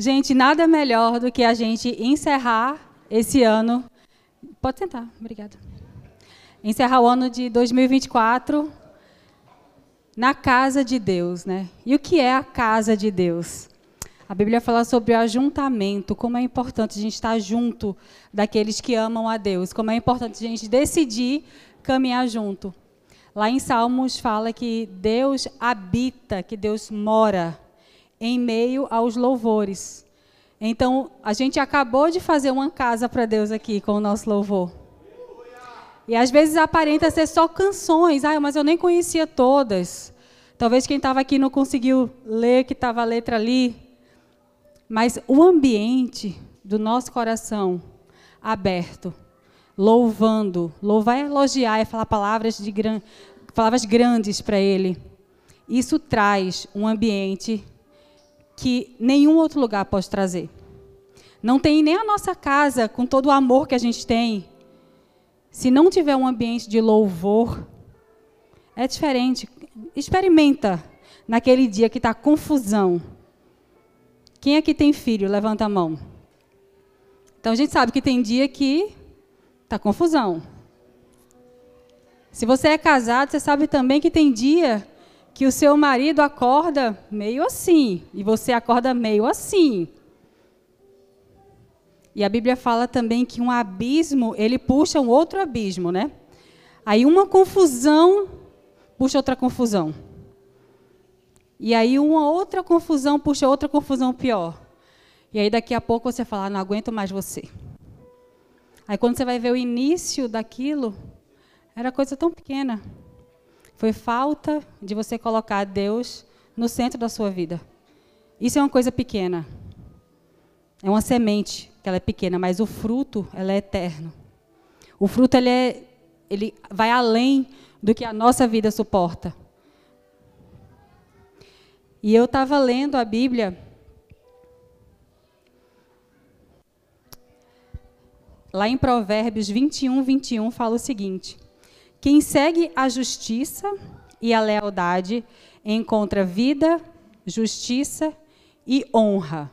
Gente, nada melhor do que a gente encerrar esse ano. Pode sentar, obrigada. Encerrar o ano de 2024 na casa de Deus, né? E o que é a casa de Deus? A Bíblia fala sobre o ajuntamento, como é importante a gente estar junto daqueles que amam a Deus, como é importante a gente decidir caminhar junto. Lá em Salmos fala que Deus habita, que Deus mora em meio aos louvores. Então, a gente acabou de fazer uma casa para Deus aqui com o nosso louvor. E às vezes aparenta ser só canções. Ah, mas eu nem conhecia todas. Talvez quem estava aqui não conseguiu ler que estava a letra ali. Mas o ambiente do nosso coração aberto, louvando, louvar é elogiar, é falar palavras, de gran... palavras grandes para Ele. Isso traz um ambiente que nenhum outro lugar pode trazer. Não tem nem a nossa casa, com todo o amor que a gente tem. Se não tiver um ambiente de louvor, é diferente. Experimenta naquele dia que está confusão. Quem aqui tem filho? Levanta a mão. Então a gente sabe que tem dia que está confusão. Se você é casado, você sabe também que tem dia que o seu marido acorda meio assim e você acorda meio assim. E a Bíblia fala também que um abismo, ele puxa um outro abismo, né? Aí uma confusão puxa outra confusão. E aí uma outra confusão puxa outra confusão pior. E aí daqui a pouco você fala, ah, não aguento mais você. Aí quando você vai ver o início daquilo, era coisa tão pequena. Foi falta de você colocar Deus no centro da sua vida. Isso é uma coisa pequena. É uma semente, que ela é pequena, mas o fruto, ela é eterno. O fruto ele é ele vai além do que a nossa vida suporta. E eu estava lendo a Bíblia lá em Provérbios 21, 21 fala o seguinte: quem segue a justiça e a lealdade encontra vida, justiça e honra.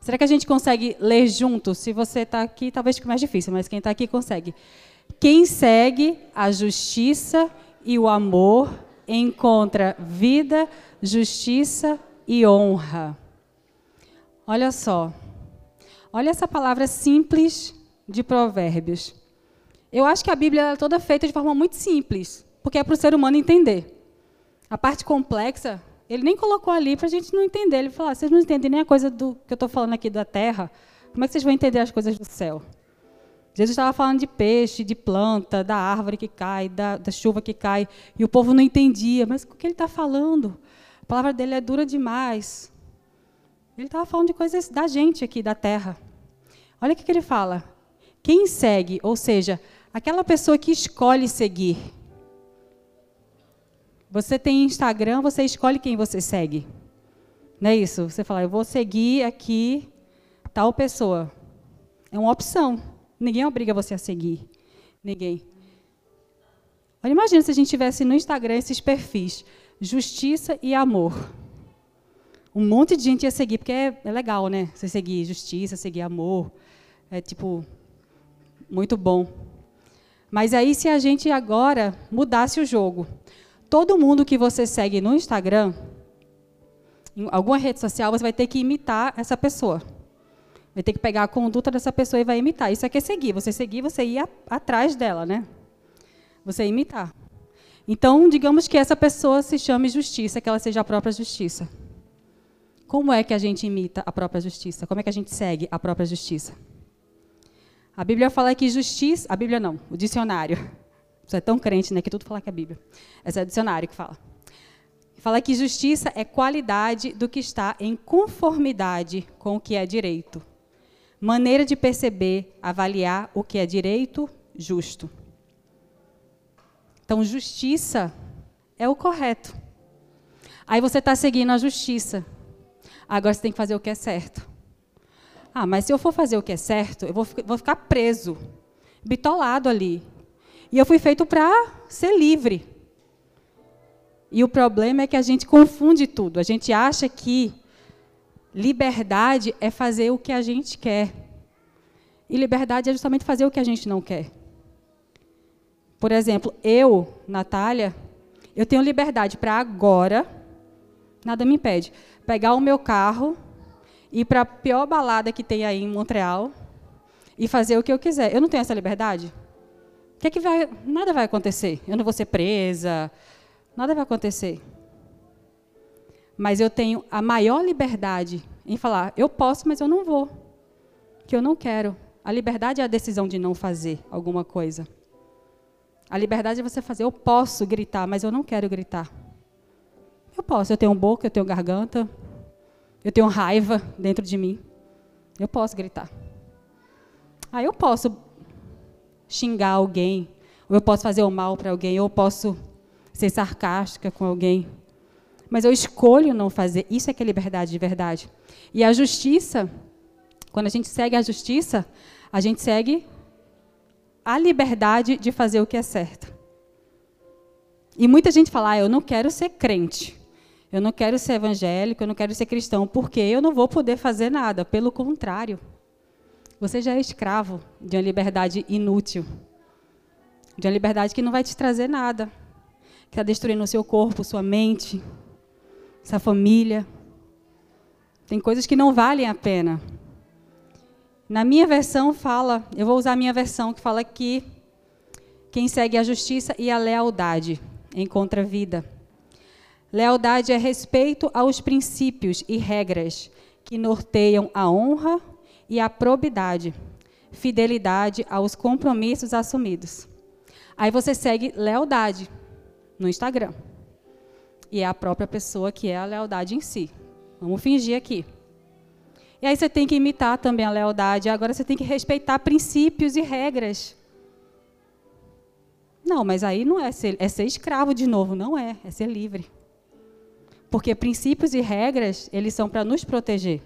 Será que a gente consegue ler junto? Se você está aqui, talvez fique mais difícil, mas quem está aqui consegue. Quem segue a justiça e o amor encontra vida, justiça e honra. Olha só. Olha essa palavra simples de Provérbios. Eu acho que a Bíblia é toda feita de forma muito simples, porque é para o ser humano entender. A parte complexa, ele nem colocou ali para a gente não entender. Ele falou: ah, vocês não entendem nem a coisa do que eu estou falando aqui da terra, como é que vocês vão entender as coisas do céu? Jesus estava falando de peixe, de planta, da árvore que cai, da, da chuva que cai, e o povo não entendia. Mas o que ele está falando? A palavra dele é dura demais. Ele estava falando de coisas da gente aqui, da terra. Olha o que, que ele fala. Quem segue, ou seja, Aquela pessoa que escolhe seguir. Você tem Instagram, você escolhe quem você segue. Não é isso? Você fala, eu vou seguir aqui tal pessoa. É uma opção. Ninguém obriga você a seguir. Ninguém. Olha, imagina se a gente tivesse no Instagram esses perfis. Justiça e amor. Um monte de gente ia seguir, porque é, é legal, né? Você seguir justiça, seguir amor. É tipo, muito bom. Mas aí, se a gente agora mudasse o jogo, todo mundo que você segue no Instagram, em alguma rede social, você vai ter que imitar essa pessoa. Vai ter que pegar a conduta dessa pessoa e vai imitar. Isso aqui é seguir. Você seguir, você ir atrás dela, né? Você imitar. Então, digamos que essa pessoa se chame justiça, que ela seja a própria justiça. Como é que a gente imita a própria justiça? Como é que a gente segue a própria justiça? A Bíblia fala que justiça. A Bíblia não, o dicionário. Você é tão crente, né? Que tudo fala que é a Bíblia. Esse é o dicionário que fala. Fala que justiça é qualidade do que está em conformidade com o que é direito. Maneira de perceber, avaliar o que é direito, justo. Então, justiça é o correto. Aí você está seguindo a justiça. Agora você tem que fazer o que é certo. Ah, mas se eu for fazer o que é certo, eu vou, vou ficar preso, bitolado ali. E eu fui feito para ser livre. E o problema é que a gente confunde tudo. A gente acha que Liberdade é fazer o que a gente quer. E liberdade é justamente fazer o que a gente não quer. Por exemplo, eu, Natália, eu tenho liberdade para agora, nada me impede, pegar o meu carro, ir para a pior balada que tem aí em Montreal e fazer o que eu quiser. Eu não tenho essa liberdade? O que é que vai. Nada vai acontecer. Eu não vou ser presa. Nada vai acontecer. Mas eu tenho a maior liberdade em falar, eu posso, mas eu não vou. Que eu não quero. A liberdade é a decisão de não fazer alguma coisa. A liberdade é você fazer, eu posso gritar, mas eu não quero gritar. Eu posso, eu tenho boca, eu tenho garganta, eu tenho raiva dentro de mim. Eu posso gritar. Aí eu posso xingar alguém, ou eu posso fazer o mal para alguém, ou eu posso ser sarcástica com alguém mas eu escolho não fazer. Isso é que é liberdade de verdade. E a justiça, quando a gente segue a justiça, a gente segue a liberdade de fazer o que é certo. E muita gente fala: ah, eu não quero ser crente, eu não quero ser evangélico, eu não quero ser cristão, porque eu não vou poder fazer nada. Pelo contrário, você já é escravo de uma liberdade inútil, de uma liberdade que não vai te trazer nada, que está destruindo o seu corpo, sua mente, essa família. Tem coisas que não valem a pena. Na minha versão fala, eu vou usar a minha versão que fala que quem segue a justiça e a lealdade encontra vida. Lealdade é respeito aos princípios e regras que norteiam a honra e a probidade, fidelidade aos compromissos assumidos. Aí você segue lealdade no Instagram e é a própria pessoa que é a lealdade em si. Vamos fingir aqui. E aí você tem que imitar também a lealdade. Agora você tem que respeitar princípios e regras. Não, mas aí não é ser, é ser escravo de novo, não é, é ser livre. Porque princípios e regras, eles são para nos proteger.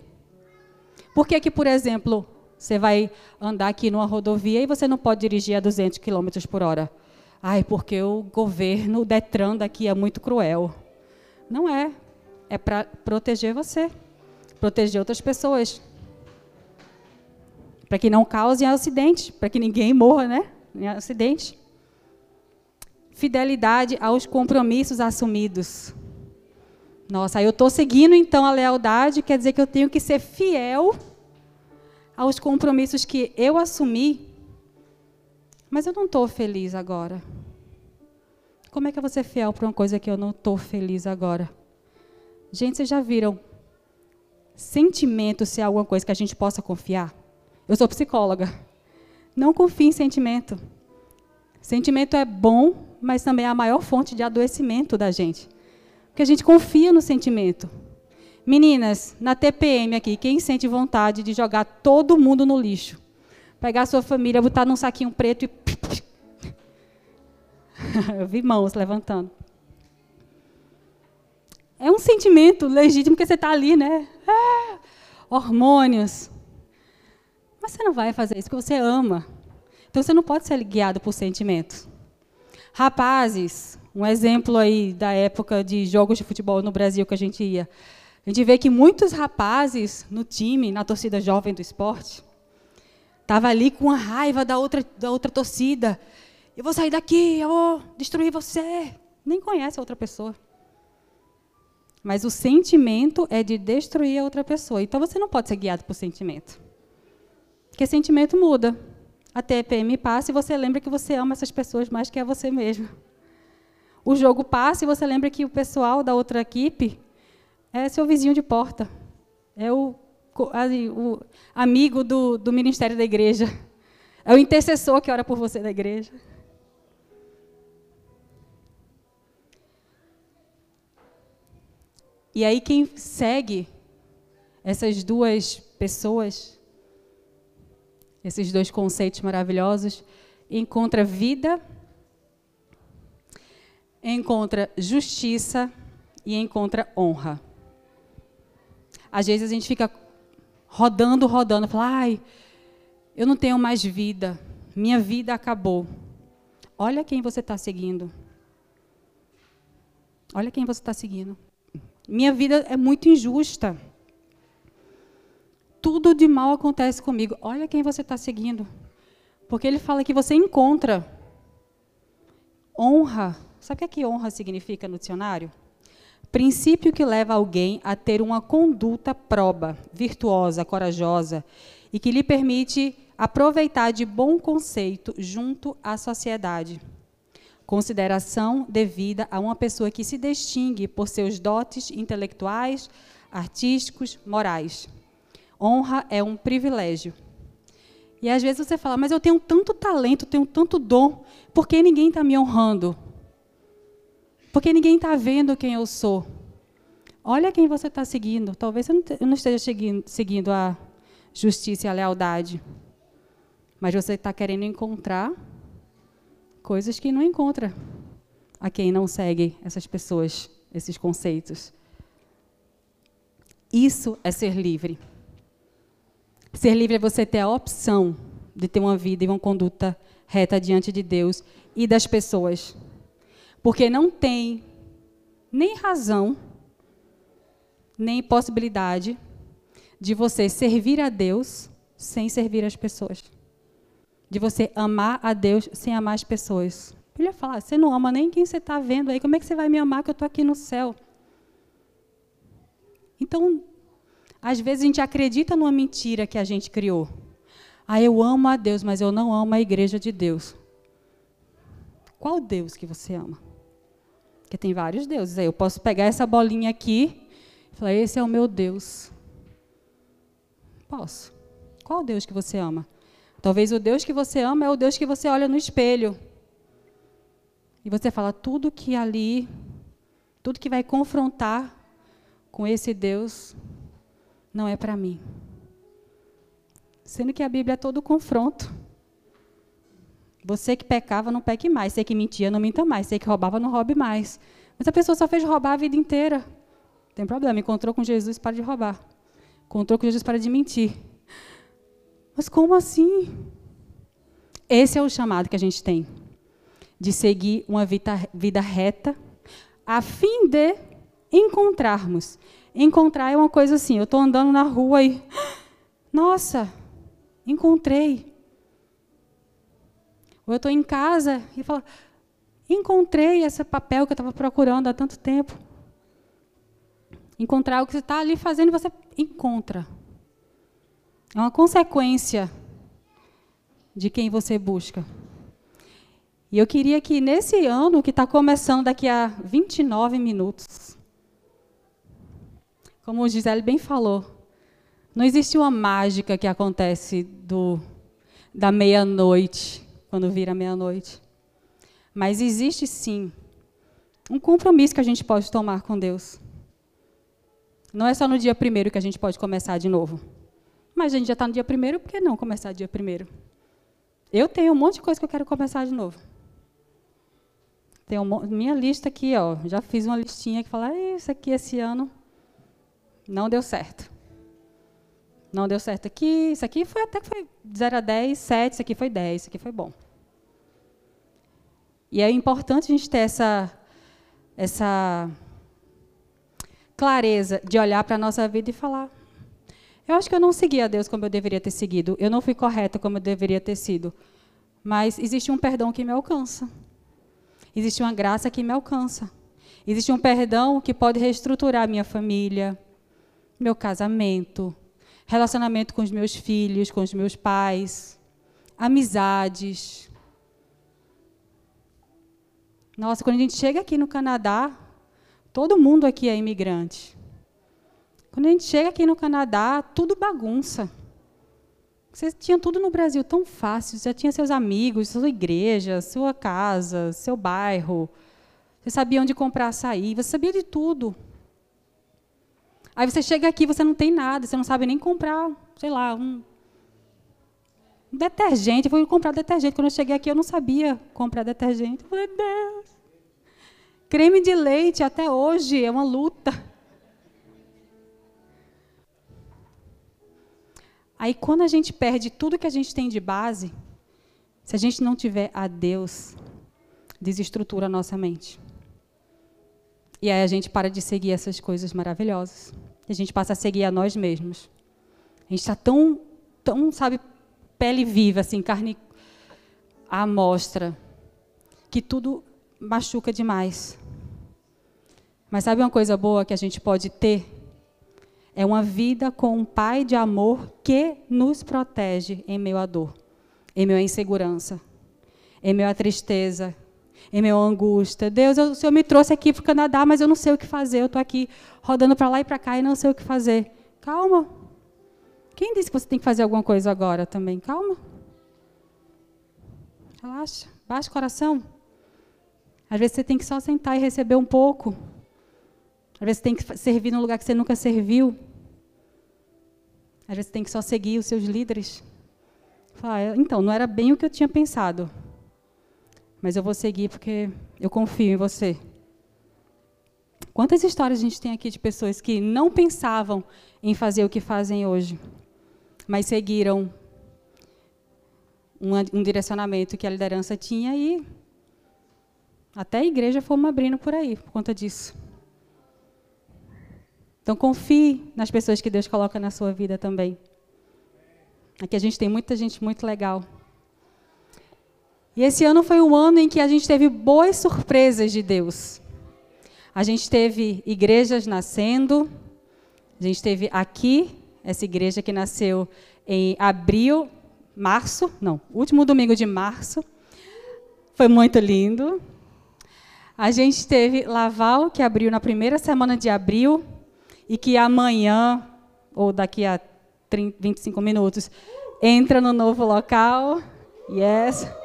Por que que, por exemplo, você vai andar aqui numa rodovia e você não pode dirigir a 200 km por hora? Ai, porque o governo, o Detran daqui é muito cruel. Não é. É para proteger você, proteger outras pessoas. Para que não cause acidente, para que ninguém morra, né? Em acidente. Fidelidade aos compromissos assumidos. Nossa, eu estou seguindo então a lealdade, quer dizer que eu tenho que ser fiel aos compromissos que eu assumi, mas eu não estou feliz agora. Como é que eu vou ser fiel para uma coisa que eu não estou feliz agora? Gente, vocês já viram sentimento ser alguma coisa que a gente possa confiar? Eu sou psicóloga. Não confie em sentimento. Sentimento é bom, mas também é a maior fonte de adoecimento da gente. Porque a gente confia no sentimento. Meninas, na TPM aqui, quem sente vontade de jogar todo mundo no lixo? Pegar a sua família, botar num saquinho preto e Eu vi mãos levantando. É um sentimento legítimo que você está ali, né? É, hormônios. Mas você não vai fazer isso porque você ama. Então você não pode ser guiado por sentimentos. Rapazes, um exemplo aí da época de jogos de futebol no Brasil que a gente ia. A gente vê que muitos rapazes no time, na torcida jovem do esporte, estavam ali com a raiva da outra, da outra torcida. Eu vou sair daqui, eu vou destruir você. Nem conhece a outra pessoa. Mas o sentimento é de destruir a outra pessoa. Então você não pode ser guiado por sentimento. Porque sentimento muda. A TPM passa e você lembra que você ama essas pessoas mais que a você mesmo. O jogo passa e você lembra que o pessoal da outra equipe é seu vizinho de porta. É o, o amigo do, do ministério da igreja. É o intercessor que ora por você da igreja. E aí quem segue essas duas pessoas, esses dois conceitos maravilhosos, encontra vida, encontra justiça e encontra honra. Às vezes a gente fica rodando, rodando, fala, ai, eu não tenho mais vida, minha vida acabou. Olha quem você está seguindo. Olha quem você está seguindo. Minha vida é muito injusta. tudo de mal acontece comigo. Olha quem você está seguindo. Porque ele fala que você encontra honra. Sabe o que, é que honra significa no dicionário? Princípio que leva alguém a ter uma conduta proba, virtuosa, corajosa e que lhe permite aproveitar de bom conceito junto à sociedade. Consideração devida a uma pessoa que se distingue por seus dotes intelectuais, artísticos, morais. Honra é um privilégio. E às vezes você fala, mas eu tenho tanto talento, tenho tanto dom, por que ninguém está me honrando? Porque ninguém está vendo quem eu sou. Olha quem você está seguindo. Talvez você não esteja seguindo, seguindo a justiça e a lealdade. Mas você está querendo encontrar coisas que não encontra a quem não segue essas pessoas, esses conceitos. Isso é ser livre. Ser livre é você ter a opção de ter uma vida e uma conduta reta diante de Deus e das pessoas. Porque não tem nem razão, nem possibilidade de você servir a Deus sem servir as pessoas. De você amar a Deus sem amar as pessoas. Ele ia falar, você não ama nem quem você está vendo aí, como é que você vai me amar que eu estou aqui no céu? Então, às vezes a gente acredita numa mentira que a gente criou. Ah, eu amo a Deus, mas eu não amo a igreja de Deus. Qual Deus que você ama? Porque tem vários deuses. Aí eu posso pegar essa bolinha aqui e falar: esse é o meu Deus. Posso. Qual Deus que você ama? Talvez o Deus que você ama é o Deus que você olha no espelho. E você fala: tudo que ali, tudo que vai confrontar com esse Deus, não é para mim. Sendo que a Bíblia é todo confronto. Você que pecava, não peque mais. Você que mentia, não minta mais. Você que roubava, não roube mais. Mas a pessoa só fez roubar a vida inteira. Não tem problema. Encontrou com Jesus, para de roubar. Encontrou com Jesus, para de mentir. Mas como assim? Esse é o chamado que a gente tem. De seguir uma vida, vida reta, a fim de encontrarmos Encontrar é uma coisa assim, eu estou andando na rua e. Nossa, encontrei. Ou eu estou em casa e falo, encontrei esse papel que eu estava procurando há tanto tempo. Encontrar o que você está ali fazendo, você encontra. É uma consequência de quem você busca. E eu queria que nesse ano, que está começando daqui a 29 minutos, como o Gisele bem falou, não existe uma mágica que acontece do, da meia-noite, quando vira meia-noite. Mas existe sim um compromisso que a gente pode tomar com Deus. Não é só no dia primeiro que a gente pode começar de novo. Mas a gente já está no dia primeiro, por que não começar dia primeiro? Eu tenho um monte de coisa que eu quero começar de novo. Tenho um, minha lista aqui, ó, já fiz uma listinha que fala, isso aqui esse ano não deu certo. Não deu certo aqui. Isso aqui foi até que foi 0 a 10, 7, isso aqui foi 10, isso aqui foi bom. E é importante a gente ter essa, essa clareza de olhar para a nossa vida e falar: eu acho que eu não segui a Deus como eu deveria ter seguido, eu não fui correta como eu deveria ter sido, mas existe um perdão que me alcança, existe uma graça que me alcança, existe um perdão que pode reestruturar minha família, meu casamento, relacionamento com os meus filhos, com os meus pais, amizades. Nossa, quando a gente chega aqui no Canadá, todo mundo aqui é imigrante. Quando a gente chega aqui no Canadá, tudo bagunça. Você tinha tudo no Brasil tão fácil, já tinha seus amigos, sua igreja, sua casa, seu bairro. Você sabia onde comprar açaí, você sabia de tudo. Aí você chega aqui, você não tem nada, você não sabe nem comprar, sei lá, um, um detergente. Eu fui comprar detergente. Quando eu cheguei aqui, eu não sabia comprar detergente. Eu falei, Deus. Creme de leite, até hoje, é uma luta. Aí, quando a gente perde tudo que a gente tem de base, se a gente não tiver a Deus, desestrutura a nossa mente. E aí a gente para de seguir essas coisas maravilhosas. E a gente passa a seguir a nós mesmos. A gente está tão, tão, sabe, pele viva, assim, carne à mostra, que tudo machuca demais. Mas sabe uma coisa boa que a gente pode ter? É uma vida com um Pai de amor que nos protege em meio à dor, em meio à insegurança, em meio à tristeza, em à angústia. Deus, o Senhor me trouxe aqui para o Canadá, mas eu não sei o que fazer. Eu estou aqui rodando para lá e para cá e não sei o que fazer. Calma. Quem disse que você tem que fazer alguma coisa agora também? Calma. Relaxa. Baixa o coração. Às vezes você tem que só sentar e receber um pouco. Às vezes você tem que servir num lugar que você nunca serviu. Às vezes você tem que só seguir os seus líderes. Falar, então, não era bem o que eu tinha pensado. Mas eu vou seguir porque eu confio em você. Quantas histórias a gente tem aqui de pessoas que não pensavam em fazer o que fazem hoje, mas seguiram um, um direcionamento que a liderança tinha e até a igreja fomos abrindo por aí, por conta disso. Então confie nas pessoas que Deus coloca na sua vida também. Aqui a gente tem muita gente muito legal. E esse ano foi um ano em que a gente teve boas surpresas de Deus. A gente teve igrejas nascendo. A gente teve aqui essa igreja que nasceu em abril, março, não, último domingo de março. Foi muito lindo. A gente teve Laval, que abriu na primeira semana de abril, e que amanhã, ou daqui a 30, 25 minutos, entra no novo local. Yes.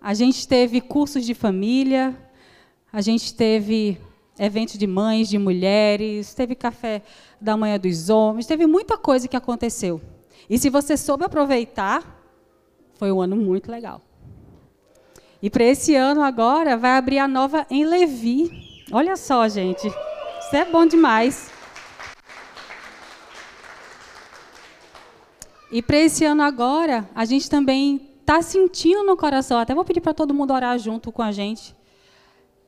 A gente teve cursos de família, a gente teve eventos de mães, de mulheres, teve café da manhã dos homens, teve muita coisa que aconteceu. E se você soube aproveitar, foi um ano muito legal. E para esse ano agora vai abrir a nova em Levi. Olha só, gente. Isso é bom demais. E para esse ano agora, a gente também está sentindo no coração, até vou pedir para todo mundo orar junto com a gente,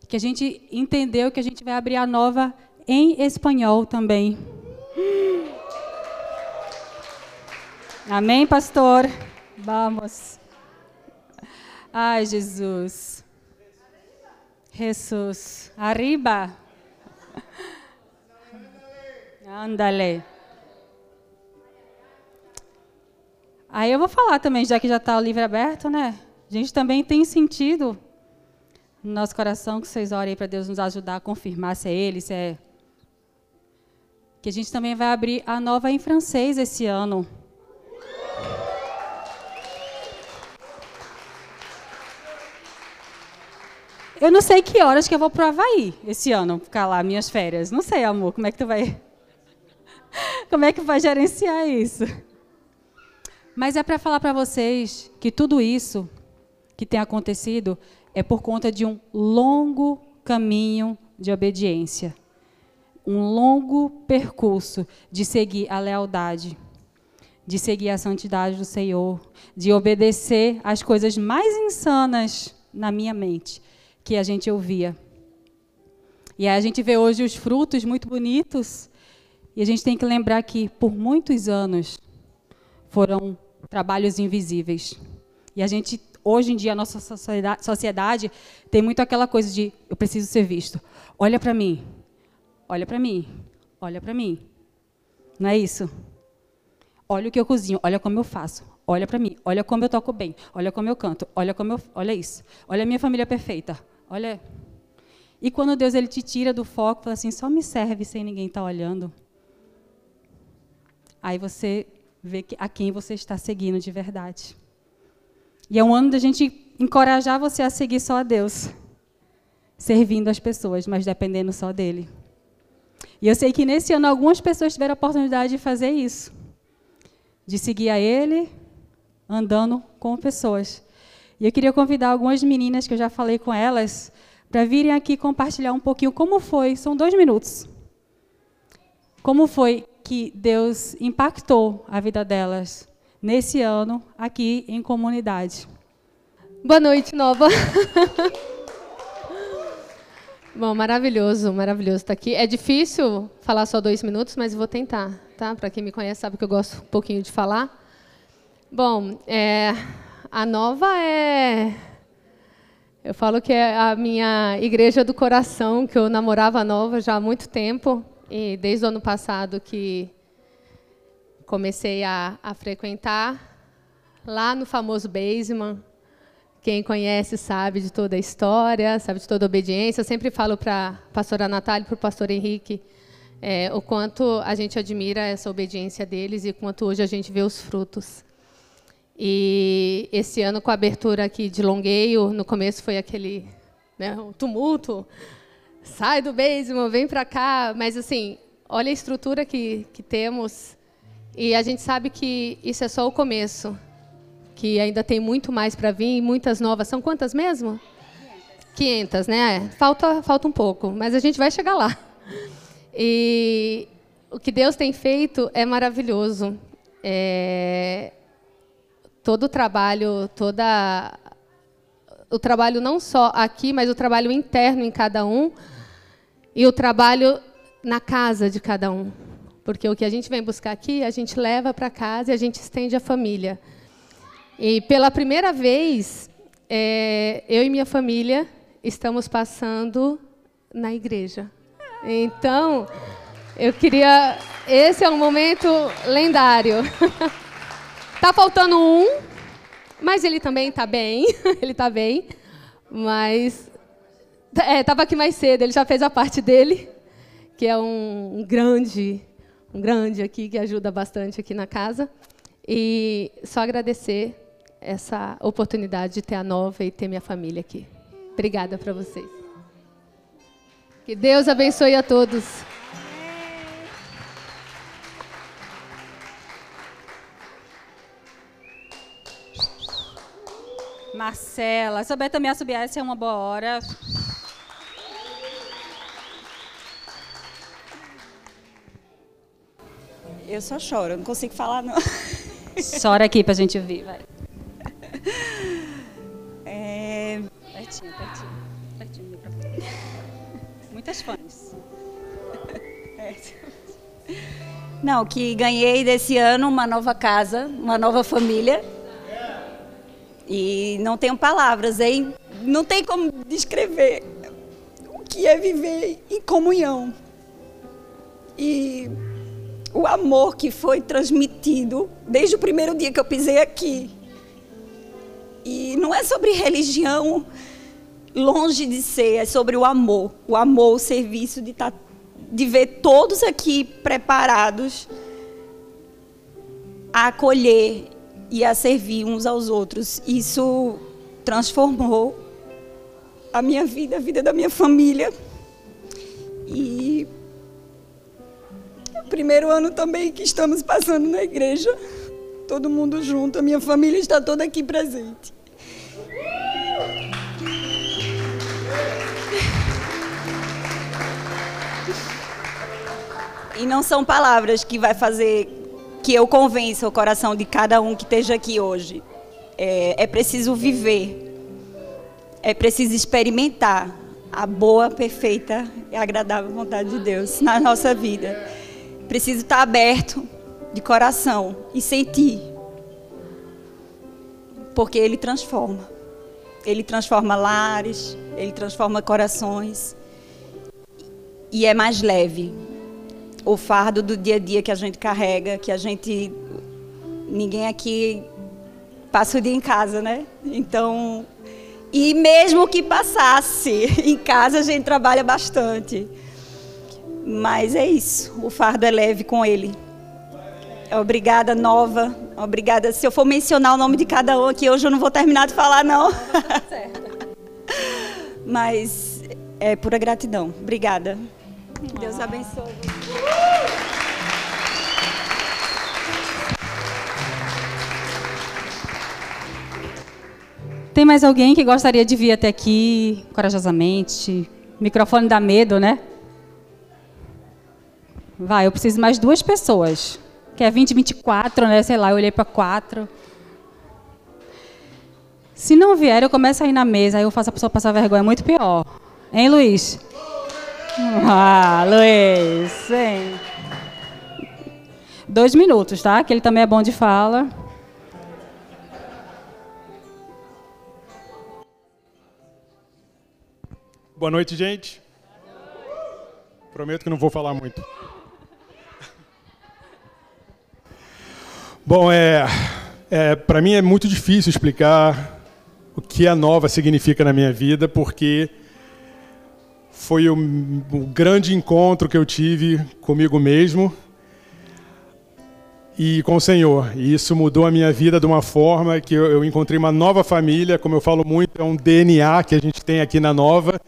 que a gente entendeu que a gente vai abrir a nova em espanhol também. Amém, pastor? Vamos. Ai, Jesus. Jesus. Arriba. Ándale. Aí eu vou falar também, já que já está o livro aberto, né? A gente também tem sentido no nosso coração que vocês orem para Deus nos ajudar a confirmar se é Ele, se é. Que a gente também vai abrir a nova em francês esse ano. Eu não sei que horas que eu vou pro Havaí esse ano, ficar lá, minhas férias. Não sei, amor, como é que tu vai. Como é que vai gerenciar isso? Mas é para falar para vocês que tudo isso que tem acontecido é por conta de um longo caminho de obediência. Um longo percurso de seguir a lealdade, de seguir a santidade do Senhor, de obedecer às coisas mais insanas na minha mente, que a gente ouvia. E aí a gente vê hoje os frutos muito bonitos, e a gente tem que lembrar que por muitos anos foram trabalhos invisíveis. E a gente, hoje em dia, a nossa sociedade tem muito aquela coisa de eu preciso ser visto. Olha para mim, olha para mim, olha para mim. Não é isso? Olha o que eu cozinho, olha como eu faço, olha para mim, olha como eu toco bem, olha como eu canto, olha como eu, olha isso, olha a minha família perfeita, Olha. E quando Deus ele te tira do foco, fala assim, só me serve sem ninguém estar tá olhando. Aí você vê a quem você está seguindo de verdade. E é um ano da gente encorajar você a seguir só a Deus, servindo as pessoas, mas dependendo só dele. E eu sei que nesse ano algumas pessoas tiveram a oportunidade de fazer isso, de seguir a Ele, andando com pessoas. E eu queria convidar algumas meninas que eu já falei com elas para virem aqui compartilhar um pouquinho como foi. São dois minutos. Como foi que Deus impactou a vida delas nesse ano aqui em comunidade. Boa noite, Nova. Bom, maravilhoso, maravilhoso estar aqui. É difícil falar só dois minutos, mas vou tentar, tá? Para quem me conhece sabe que eu gosto um pouquinho de falar. Bom, é, a Nova é, eu falo que é a minha igreja do coração, que eu namorava a Nova já há muito tempo e desde o ano passado que comecei a, a frequentar lá no famoso basement. Quem conhece sabe de toda a história, sabe de toda a obediência. Eu sempre falo para a pastora Natália e para o pastor Henrique é, o quanto a gente admira essa obediência deles e quanto hoje a gente vê os frutos. E esse ano, com a abertura aqui de Longueio, no começo foi aquele né, um tumulto, sai do basement, vem para cá, mas assim, olha a estrutura que, que temos e a gente sabe que isso é só o começo que ainda tem muito mais para vir, muitas novas. São quantas mesmo? 500, né? Falta, falta um pouco, mas a gente vai chegar lá. E o que Deus tem feito é maravilhoso. É, todo o trabalho, toda o trabalho não só aqui, mas o trabalho interno em cada um e o trabalho na casa de cada um. Porque o que a gente vem buscar aqui, a gente leva para casa e a gente estende à família. E pela primeira vez, é, eu e minha família estamos passando na igreja. Então, eu queria. Esse é um momento lendário. tá faltando um, mas ele também está bem. ele está bem. Mas. Estava é, aqui mais cedo, ele já fez a parte dele, que é um, um grande, um grande aqui, que ajuda bastante aqui na casa. E só agradecer essa oportunidade de ter a nova e ter minha família aqui. Obrigada para vocês. Que Deus abençoe a todos. Marcela, souber também subir, essa é uma boa hora. Eu só choro, não consigo falar não. Chora aqui pra gente ouvir, vai. É... Pertinho, pertinho. Pertinho Muitas fãs. É. Não, que ganhei desse ano uma nova casa, uma nova família. E não tenho palavras, hein? Não tem como descrever o que é viver em comunhão. E o amor que foi transmitido desde o primeiro dia que eu pisei aqui e não é sobre religião, longe de ser, é sobre o amor. O amor, o serviço de, tá, de ver todos aqui preparados a acolher e a servir uns aos outros. Isso transformou a minha vida, a vida da minha família. E primeiro ano também que estamos passando na igreja todo mundo junto, a minha família está toda aqui presente. E não são palavras que vai fazer que eu convença o coração de cada um que esteja aqui hoje. É, é preciso viver. É preciso experimentar a boa, perfeita e agradável vontade de Deus na nossa vida. Preciso estar aberto de coração e sentir. Porque Ele transforma. Ele transforma lares, Ele transforma corações. E é mais leve. O fardo do dia a dia que a gente carrega, que a gente. Ninguém aqui passa o dia em casa, né? Então. E mesmo que passasse em casa, a gente trabalha bastante. Mas é isso. O fardo é leve com Ele. Obrigada, Nova. Obrigada. Se eu for mencionar o nome de cada um aqui, hoje eu não vou terminar de falar, não. Mas é pura gratidão. Obrigada. Deus abençoe. Tem mais alguém que gostaria de vir até aqui corajosamente? Microfone dá medo, né? Vai, eu preciso mais duas pessoas que é 2024, né? Sei lá, eu olhei para quatro. Se não vier, eu começo a ir na mesa, aí eu faço a pessoa passar vergonha, é muito pior. Hein, Luiz? Ah, Luiz, sim. Dois minutos, tá? Que ele também é bom de fala. Boa noite, gente. Prometo que não vou falar muito. Bom, é, é para mim é muito difícil explicar o que a nova significa na minha vida, porque foi o, o grande encontro que eu tive comigo mesmo e com o Senhor. E isso mudou a minha vida de uma forma que eu, eu, encontrei uma nova família, como eu falo muito, é um DNA que a gente tem aqui na Nova,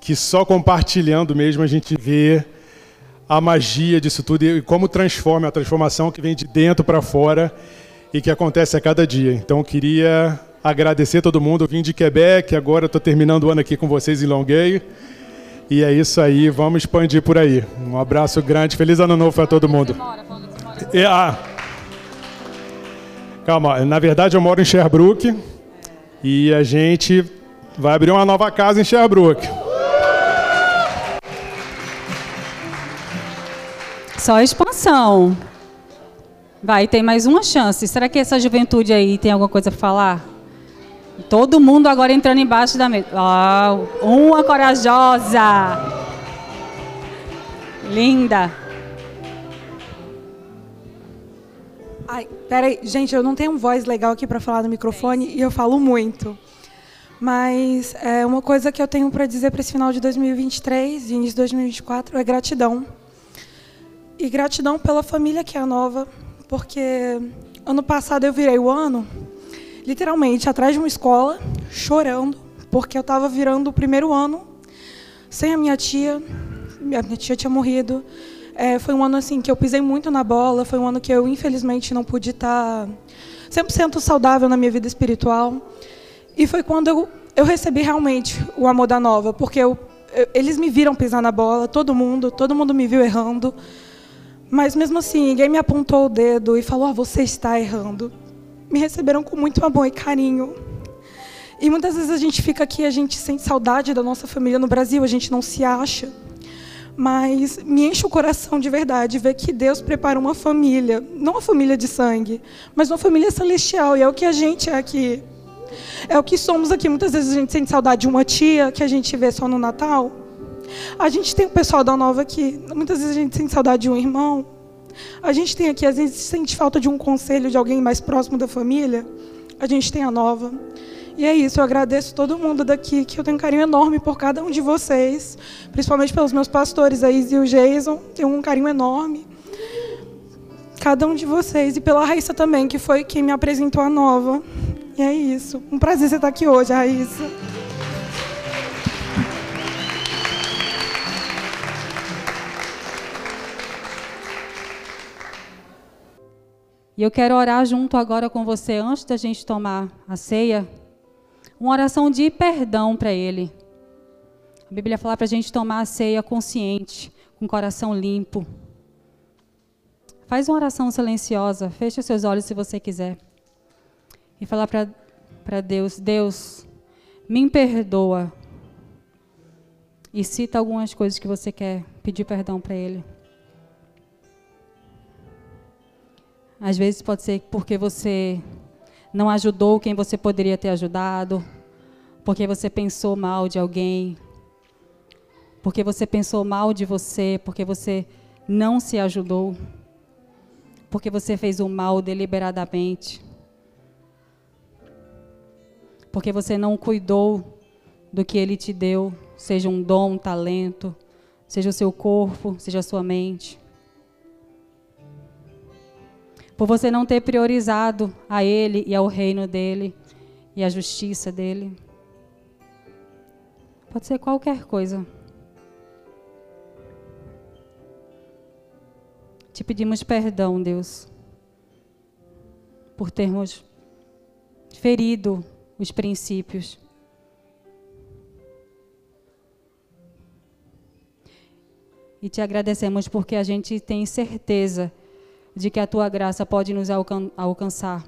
que só compartilhando mesmo a gente vê a magia disso tudo e como transforma, a transformação que vem de dentro para fora e que acontece a cada dia. Então queria agradecer todo mundo. Eu vim de Quebec, agora estou terminando o ano aqui com vocês em Longueuil. E é isso aí, vamos expandir por aí. Um abraço grande, feliz ano novo para todo mundo. E, ah, calma, na verdade eu moro em Sherbrooke e a gente vai abrir uma nova casa em Sherbrooke. Só expansão. Vai, tem mais uma chance. Será que essa juventude aí tem alguma coisa para falar? Todo mundo agora entrando embaixo da mesa. Oh, uma corajosa. Linda. Ai, peraí, gente, eu não tenho voz legal aqui para falar no microfone e eu falo muito. Mas é, uma coisa que eu tenho para dizer para esse final de 2023 e início de 2024 é gratidão. E gratidão pela família que é nova, porque ano passado eu virei o ano literalmente atrás de uma escola, chorando, porque eu estava virando o primeiro ano sem a minha tia. Minha tia tinha morrido. É, foi um ano assim que eu pisei muito na bola. Foi um ano que eu, infelizmente, não pude estar 100% saudável na minha vida espiritual. E foi quando eu, eu recebi realmente o amor da nova, porque eu, eu, eles me viram pisar na bola, todo mundo, todo mundo me viu errando. Mas mesmo assim, ninguém me apontou o dedo e falou: ah, você está errando me receberam com muito amor e carinho. E muitas vezes a gente fica aqui, a gente sente saudade da nossa família no Brasil, a gente não se acha. Mas me enche o coração de verdade ver que Deus prepara uma família, não uma família de sangue, mas uma família celestial, e é o que a gente é aqui. É o que somos aqui. Muitas vezes a gente sente saudade de uma tia que a gente vê só no Natal. A gente tem o pessoal da Nova aqui. Muitas vezes a gente sente saudade de um irmão. A gente tem aqui, às vezes, sente falta de um conselho de alguém mais próximo da família. A gente tem a nova. E é isso, eu agradeço todo mundo daqui, que eu tenho um carinho enorme por cada um de vocês, principalmente pelos meus pastores, a e o Jason, tenho um carinho enorme. Cada um de vocês, e pela Raíssa também, que foi quem me apresentou a nova. E é isso. Um prazer você estar aqui hoje, Raíssa. E eu quero orar junto agora com você, antes da gente tomar a ceia, uma oração de perdão para Ele. A Bíblia fala para a gente tomar a ceia consciente, com o coração limpo. Faz uma oração silenciosa, feche seus olhos se você quiser. E falar para Deus: Deus, me perdoa. E cita algumas coisas que você quer pedir perdão para Ele. Às vezes pode ser porque você não ajudou quem você poderia ter ajudado, porque você pensou mal de alguém, porque você pensou mal de você, porque você não se ajudou, porque você fez o mal deliberadamente, porque você não cuidou do que ele te deu, seja um dom, um talento, seja o seu corpo, seja a sua mente por você não ter priorizado a Ele e ao reino dele e a justiça dele. Pode ser qualquer coisa. Te pedimos perdão, Deus, por termos ferido os princípios. E te agradecemos porque a gente tem certeza de que a tua graça pode nos alcan alcançar.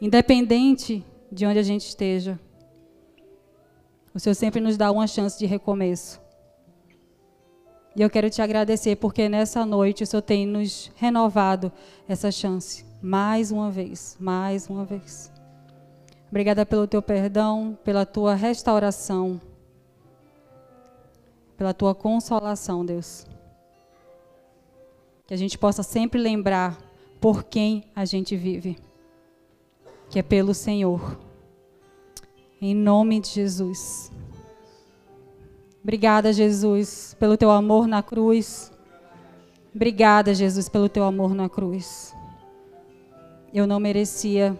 Independente de onde a gente esteja, o Senhor sempre nos dá uma chance de recomeço. E eu quero te agradecer porque nessa noite o Senhor tem nos renovado essa chance. Mais uma vez, mais uma vez. Obrigada pelo teu perdão, pela tua restauração, pela tua consolação, Deus. Que a gente possa sempre lembrar por quem a gente vive, que é pelo Senhor. Em nome de Jesus. Obrigada, Jesus, pelo teu amor na cruz. Obrigada, Jesus, pelo teu amor na cruz. Eu não merecia,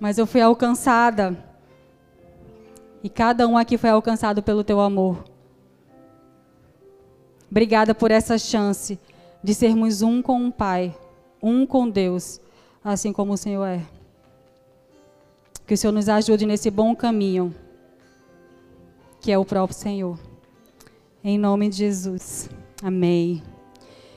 mas eu fui alcançada. E cada um aqui foi alcançado pelo teu amor. Obrigada por essa chance de sermos um com o Pai, um com Deus, assim como o Senhor é. Que o Senhor nos ajude nesse bom caminho que é o próprio Senhor. Em nome de Jesus. Amém.